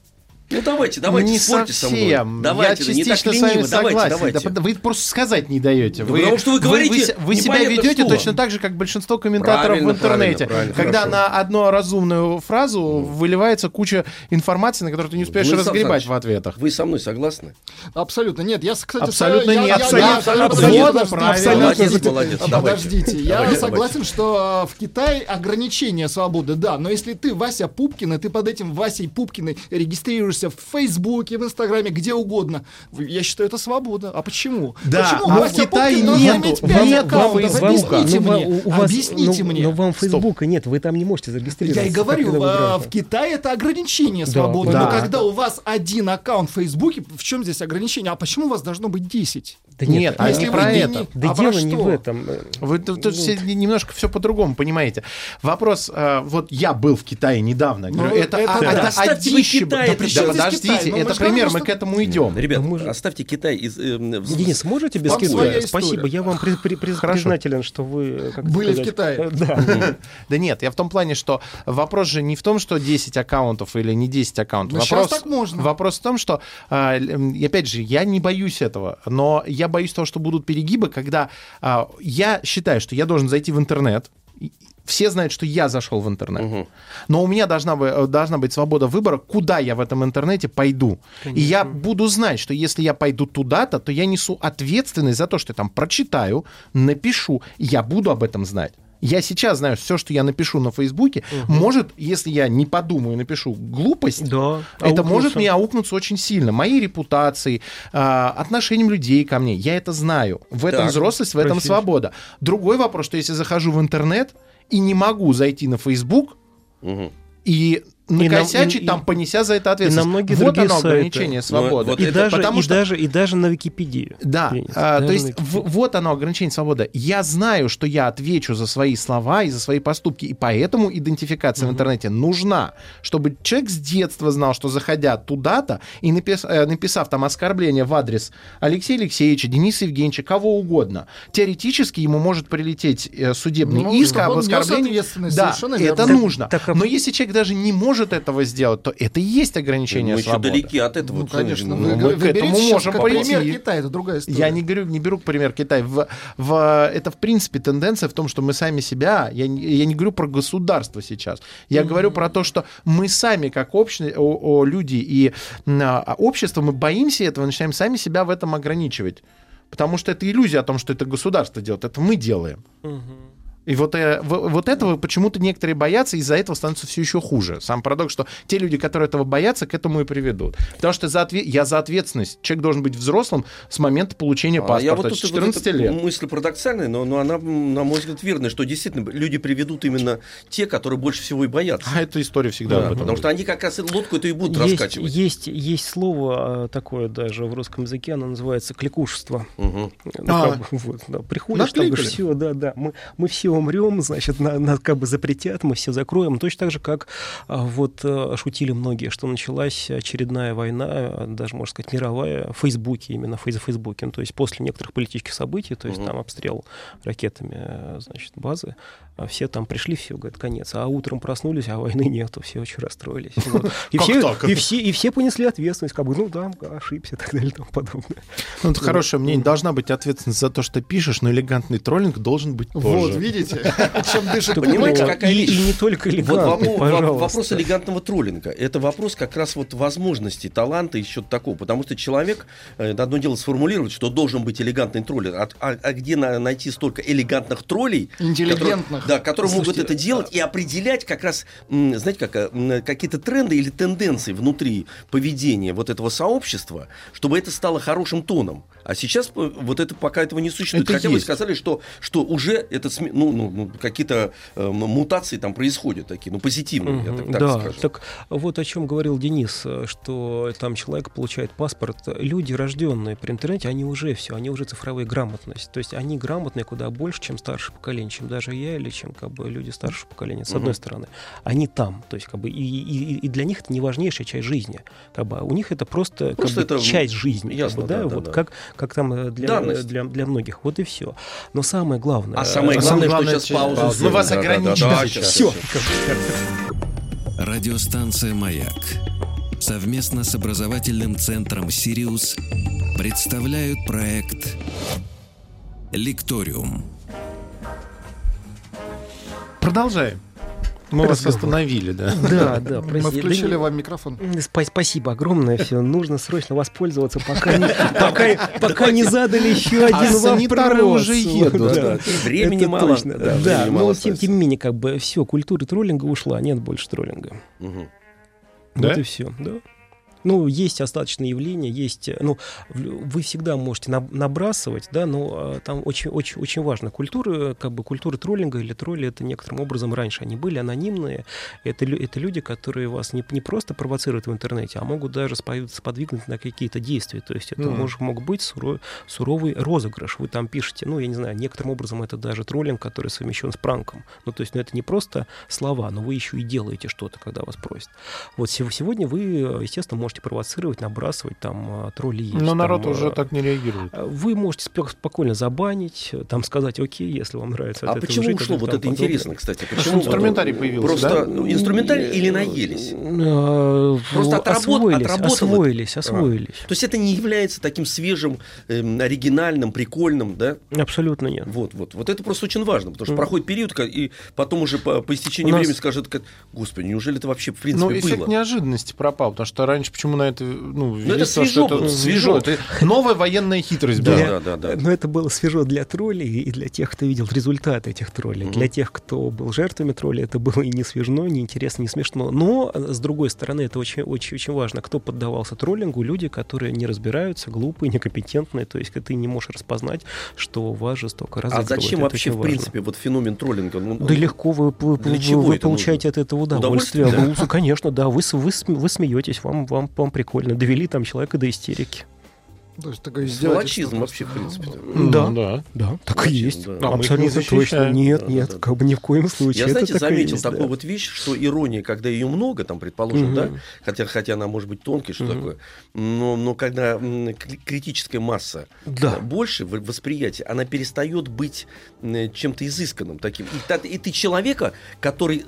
Ну давайте, давайте, не спорьте со мной. совсем. Давайте, Я да не так частично с вами лениво, давайте, согласен. давайте. Да, вы просто сказать не даете. Да потому что вы говорите вы, себя непонятно ведете что. точно так же, как большинство комментаторов Правильно, в интернете. правильно, правильно, когда хорошо. на одну разумную фразу выливается куча информации, на которую ты не успеешь Владислав разгребать в ответах. Вы со мной согласны? Абсолютно нет. Я, кстати, Абсолютно я- нет. я- Абсолютно, я- абсолютно подождите, нет. подождите, Правильно. абсолютно Молодец. Подождите, я Давайте, согласен, что в Китае ограничение свободы, да, но если ты Вася Пупкин, и ты под этим Васей Пупкиной регистрируешься в Фейсбуке, в Инстаграме, где угодно, я считаю, это свобода. А почему? Да, почему а в Вася Китае Пупкин нету. иметь Вам- пять вам аккаунтов? Фейсбука. Объясните Ну, мне. у- у вас- Объясните ну, мне. Но вам Фейсбука нет, вы там не можете зарегистрироваться. Я и говорю, это а, в Китае это ограничение Да, свободы. да. Но когда у вас один аккаунт в Фейсбуке, в чем здесь ограничение? А почему у вас должно быть 10? Да Нет, а Если не вы про это. не- Да а дело не что? в этом. Вы тут, тут все немножко все по-другому понимаете. Вопрос, э, вот я был в Китае недавно. Ну, говорю, это, это а- да. это Оставьте вы одище- Китай, да, это здесь подождите, Китай? Ну, мы это же говорим пример, мы к этому идем. Ребят, мы же- оставьте Китай из... э, в- Денис, можете без Китая? Спасибо, я вам при- при- при- Хорошо. признателен, что вы... как Были в Китае. Да. Да нет, я в том плане, что вопрос же не в том, что 10 аккаунтов или не 10 аккаунтов. Ну, вопрос, так можно. вопрос в том, что, а, опять же, я не боюсь этого, но я боюсь того, что будут перегибы, когда а, я считаю, что я должен зайти в интернет, все знают, что я зашел в интернет. Но у меня должна, бы- э, должна быть свобода выбора, куда я в этом интернете пойду. И я буду знать, что если я пойду туда-то, то я несу ответственность за то, что я там прочитаю, напишу. Я буду об этом знать. Я сейчас знаю, все, что я напишу на Фейсбуке, может, если я не подумаю, напишу глупость, Да. это аукнуться. может мне аукнуться очень сильно. Моей репутацией, а, отношением людей ко мне. Я это знаю. В этом Так. взрослость, в этом Профессия. свобода. Другой вопрос, что если захожу в интернет и не могу зайти на Facebook Мгм. и накосячить и- там, и- понеся за это и ответственность. на многие вот другие оно сайты. ограничение свободы. вот И, это даже, потому и, что- даже, и даже на Википедию. Да, Денис, а, то есть в- вот оно ограничение свободы. Я знаю, что я отвечу за свои слова и за свои поступки, и поэтому идентификация в интернете нужна, чтобы человек с детства знал, что заходя туда-то и напис- э, написав там оскорбление в адрес Алексея Алексеевича, Дениса Евгеньевича, кого угодно, теоретически ему может прилететь э, судебный Ну, иск об оскорблении. Да, это верно. нужно. Так, а- Но если человек даже не может этого сделать, то это и есть ограничение Мы еще свободы. далеки от этого. Ну, конечно. ну, Вы, мы вы к этому можем пойти. пример Китая, это другая история. Я не, говорю, не беру пример Китая. В, в, это, в принципе, тенденция в том, что мы сами себя, я, не- я не говорю про государство сейчас, я говорю про то, что мы сами, как общество, о, о, люди и м, а, общество, мы боимся этого, начинаем сами себя в этом ограничивать. Потому что это иллюзия о том, что это государство делает, это мы делаем. И вот, э, вот этого почему-то некоторые боятся, и из-за этого становится все еще хуже. Сам парадокс, что те люди, которые этого боятся, к этому и приведут. Потому что за отве- я за ответственность. Человек должен быть взрослым с момента получения А паспорта, я вот тут 14 вот лет. мысль парадоксальная, но, но она, на мой взгляд, верная, что действительно люди приведут именно те, которые больше всего и боятся. А эта история всегда Да, об этом потому что будет. они как раз лодку эту и будут Есть, раскачивать. есть, есть слово а, такое даже в русском языке, оно называется кликушество. Мгм. Ну, А. как вот, да, приходишь, там Накликали. говоришь, все, да, да, мы, мы все умрем, значит, на- нас как бы запретят, мы все закроем. Точно так же, как а, вот а, шутили многие, что началась очередная война, даже, можно сказать, мировая, в Фейсбуке, именно в Фейс- Фейсбуке. Ну, то есть после некоторых политических событий, то есть Мгм. там обстрел ракетами, а, значит, базы, а все там пришли, все, говорит, конец. А утром проснулись, а войны нету, все очень расстроились. Вот. И, все, так? и, все, и все понесли ответственность, как бы, ну да, ошибся и так далее и тому подобное. Ну, это хорошее мнение. Должна быть ответственность за то, что пишешь, но элегантный троллинг должен быть тоже. Вот, видите, чем дышит Понимаете, публика. какая и, вещь? и не только элегантный, вопрос элегантного троллинга. Это вопрос как раз вот возможностей, таланта и чего-то такого. Потому что человек, э, одно дело сформулировать, что должен быть элегантный троллер. А, а- а где на- найти столько элегантных троллей? Интеллигентных. Да, которые могут Слушайте, это делать и определять как раз, знаете, как, э, какие-то тренды или тенденции внутри поведения вот этого сообщества, чтобы это стало хорошим тоном. А сейчас э, вот это пока этого не существует. Это Хотя есть. вы сказали, что, что уже это ну, ну, ну, какие-то э, мутации там происходят такие, ну, позитивные, я Мгм, так, так да, скажу. так вот о чем говорил Денис, э, что там человек получает паспорт. Люди, рожденные при интернете, они уже все, они уже цифровая грамотность. То есть они грамотные куда больше, чем старшее поколение, чем даже я или чем как бы люди старшего поколения. С одной Мгм. стороны, они там, то есть как бы и, и- и для них это не важнейшая часть жизни. Как бы, а у них это просто, как Просто бы, это, часть жизни. как ясно, бы, да, да, да, вот да. Как, как там э, для, Данность. для, для многих. Вот и все. Но самое глаузное. А самое э, главное, что главное, сейчас через паузу. паузу. Мы вас Да, да, да, ограничим да, сейчас. Все. Радиостанция «Маяк» совместно с образовательным центром «Сириус» представляют проект «Лекториум». Продолжаем. Мы вас Разговор. остановили, да. Да, да, Мы прости. Да включили вам микрофон. Спа- Спасибо огромное, все. Нужно срочно воспользоваться, пока не, пока, пока не задали еще А один санитары вопрос. уже едут. Да, да. да. Времени Это мало. точно, да. времени Да, мало но тем, тем не менее, как бы все, культура троллинга ушла, нет больше троллинга. Да? Вот и все, да. Ну, есть остаточные явления, есть, э, ну, вы всегда можете на- набрасывать, да, но э, там очень, очень, очень важно. Культура, как бы культура троллинга или тролли, это некоторым образом раньше они были анонимные. Это, это люди, которые вас не, не просто провоцируют в интернете, а могут даже спо- сподвигнуть на какие-то действия. То есть это Мгм. может, мог быть суро- суровый розыгрыш. Вы там пишете, ну, я не знаю, некоторым образом это даже троллинг, который совмещен с пранком. Ну, то есть ну, это не просто слова, но вы еще и делаете что-то, когда вас просят. Вот сего- сегодня вы, э, естественно, можете провоцировать, набрасывать, там, тролли есть. Но там, народ э, уже так не реагирует. э, Вы можете спо- спокойно забанить, там сказать, окей, если вам нравится. А почему жить, ушло? Вот это подобное. интересно, кстати. Почему инструментарий появился, Просто да? ну, инструментарий или наелись? Э, Просто отработ- освоились, отработало это. освоились, освоились. То есть это не является таким свежим, эм, оригинальным, прикольным, да? Абсолютно нет. Вот, вот. Вот это просто очень важно, потому что Мгм. проходит период, и потом уже по, по истечении нас- времени скажет, как, господи, неужели это вообще в принципе Ну, эффект было? неожиданности пропал, потому что раньше почему на это, ну, это велись, потому свежо что было, это свежо. Это новая военная хитрость Да, была. да, да, да. Но это было свежо для троллей и для тех, кто видел результаты этих троллей. Мгм. Для тех, кто был жертвами троллей, это было и не свежно, не интересно, не смешно. Но, э, с другой стороны, это очень, очень, очень важно. Кто поддавался троллингу? Люди, которые не разбираются, глупые, некомпетентные. То есть ты не можешь распознать, что вас жестоко А разыгрывают. зачем Это вообще, в важно. принципе, вот феномен троллинга? Ну, Да легко вы, вы, Для вы- вы это получаете от этого удовольствие. Удовольствие, Вы- конечно, да. Вы, вы, вы смеетесь, вам, вам, вам прикольно. Довели там человека до истерики. То есть такое издевательство вообще, в принципе. Да. да. Да, так и есть. да. А их не Абсолютно точно. Нет, Да, нет, да, да. как бы ни в коем случае. Я, Это знаете, заметил есть, такую да. вот вещь, что ирония, когда ее много, там, предположим, Мгм. да, хотя, хотя она может быть тонкой, что Мгм. такое, но, но когда критическая масса Да. э, больше в восприятии, она перестает быть м, чем-то изысканным таким. И, и ты человека, который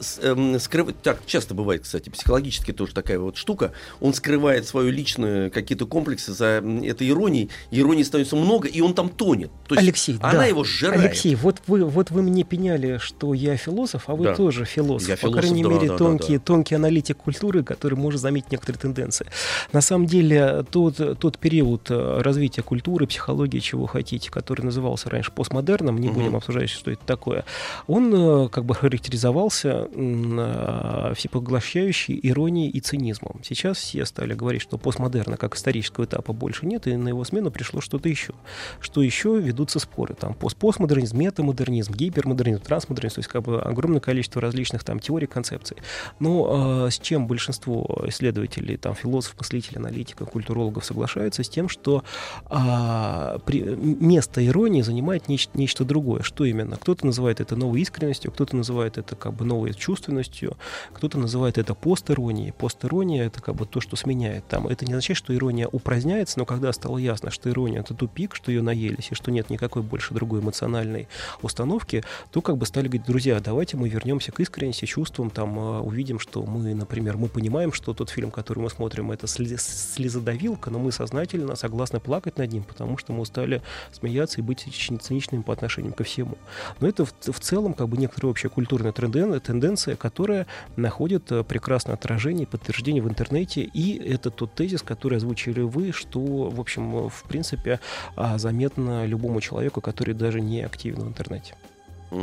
скрывает, так часто бывает, кстати, психологически тоже такая вот штука, он скрывает свою личную какие-то комплексы за этой иронией, и иронии становится много, и он там тонет. То есть Алексей, она да. его сжирает. Алексей, вот вы, вот вы мне пеняли, что я философ, а вы Да. тоже философ. Я По философ, крайней да, мере, да, да, тонкий, да. тонкий аналитик культуры, который может заметить некоторые тенденции. На самом деле, тот, тот период э, развития культуры, психологии, чего хотите, который назывался раньше постмодерном, не Мгм. будем обсуждать, что это такое, он э, как бы характеризовался э, всепоглощающей иронией и цинизмом. Сейчас все стали говорить, что постмодерна как исторического этапа больше нет, и на его смену пришло что-то еще. Что еще ведутся споры. Там пост постмодернизм, метамодернизм, гипермодернизм, трансмодернизм, то есть как бы огромное количество различных там теорий, концепций. Но э, с чем большинство исследователей, там философов, мыслителей, аналитиков, культурологов соглашаются, с тем, что а, при- место иронии занимает нечто, нечто другое. Что именно? Кто-то называет это новой искренностью, кто-то называет это как бы новой чувственностью, кто-то называет это постиронией. Постирония — это как бы то, что сменяет. Там, это не означает, что ирония упраздняется, но когда стало ясно, что ирония — это тупик, что ее наелись, и что нет никакой больше другой эмоциональной установки, то как бы стали говорить, друзья, давайте мы вернемся к искренности, чувствам, там, э, увидим, что мы, например, мы понимаем, что тот фильм, который мы смотрим, это слез- слезодавилка, но мы сознательно согласны плакать над ним, потому что мы устали смеяться и быть цини- циничными по отношению ко всему. Но это в, в целом как бы некоторая общая культурная тренден- тенденция, которая находит э, прекрасное отражение и подтверждение в интернете, и это тот тезис, который озвучили вы, что, в общем, в принципе, а, заметно любому человеку, который даже не активен в интернете.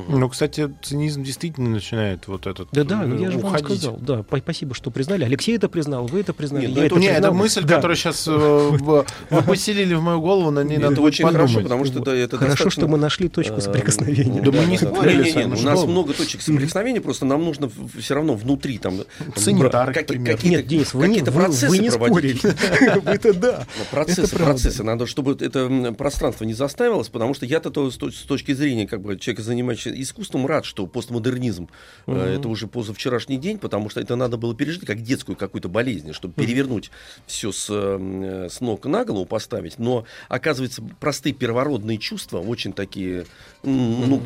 Ну, кстати, цинизм действительно начинает вот этот Да, да, ну э, я же вам сказал. Да, па- спасибо, что признали. Алексей это признал, вы это признали. Нет, я ну это это Не, очень это признал. мысль, Да. которую сейчас вы поселили в мою голову, на ней надо Это очень хорошо, потому что это, это Хорошо, что мы нашли точку Э, соприкосновения. Да мы не спорили Не, не, с не, вами, у нас много точек соприкосновения, просто нам нужно все равно внутри там, там, Санитары, Нет, Денис, вы не, какие-то вы, не спорили. Вы-то да. Процессы, Это процессы. Надо, чтобы это пространство не заставилось, потому что я-то то, с точ- с точки зрения как бы, человека, занимающегося искусством, рад, что постмодернизм э, это уже позавчерашний день, потому что это надо было пережить как детскую какую-то болезнь, чтобы перевернуть все с, э, с ног на голову поставить. Но, оказывается, простые первородные чувства, очень такие, ну,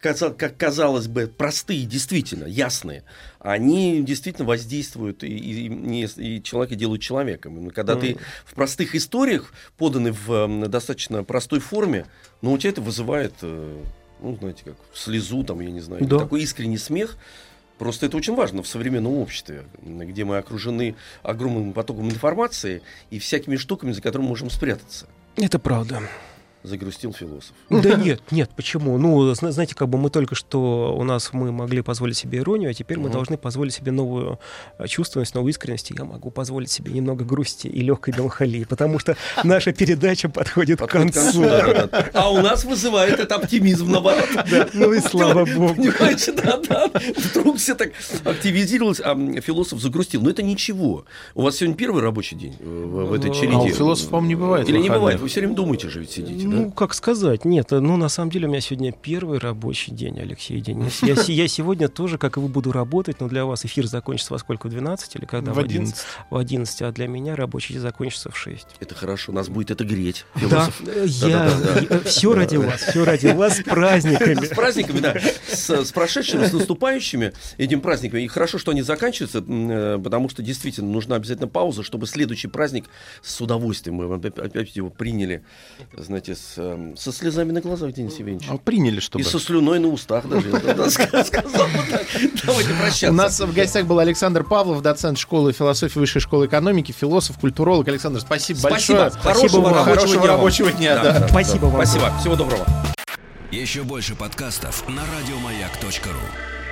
каза- как казалось бы, простые, действительно, ясные, они действительно воздействуют и, и- и человека делают человеком. И Когда ты в простых историях, поданы в м, достаточно простой форме, но у тебя это вызывает, э, ну, знаете, как слезу, там, я не знаю, Да. такой искренний смех. Просто это очень важно в современном обществе, где мы окружены огромным потоком информации и всякими штуками, за которыми можем спрятаться. Это правда. Загрустил философ. Да нет, нет, почему? Ну, зна- знаете, как бы мы только что у нас мы могли позволить себе иронию, а теперь мы должны позволить себе новую э, чувственность, новую искренность. Я могу позволить себе немного грусти и легкой меланхолии, потому что наша передача подходит к концу. да, да, да. А у нас вызывает это оптимизм, наоборот. Ну и слава богу. Понимаете, да, да. Вдруг все так активизировалось, а философ загрустил. Но это ничего. У вас сегодня первый рабочий день э, в, в этой А у череде. философов, по-моему, не бывает Или не бывает? Вы все время думаете же ведь сидите, да? Ну, как сказать, нет, э, ну, на самом деле у меня сегодня первый рабочий день, Алексей Денис. Я, я сегодня тоже, как и вы, буду работать, но для вас эфир закончится во сколько, в 12 или когда? В 11. В 11, а для меня рабочий день закончится в 6. Это хорошо, нас будет это греть. Да, Философ. э, я, Да-да-да. все ради вас, все ради вас, с праздниками. С праздниками, да. С, с прошедшими, с наступающими этим праздниками. И хорошо, что они заканчиваются, э, потому что действительно нужна обязательно пауза, чтобы следующий праздник с удовольствием мы опять, опять его приняли, знаете, с, э, со слезами на глазах, Денис Евгеньевич. А Приняли, И чтобы. со слюной на устах даже. Давайте прощаться. У нас в гостях был Александр Павлов, доцент школы философии Высшей школы экономики, философ, культуролог. Александр, спасибо, Спасибо. большое. Рабочего Хорошего рабочего дня. Спасибо вам. Спасибо. Всего доброго. Еще больше подкастов на радиомаяк.ру.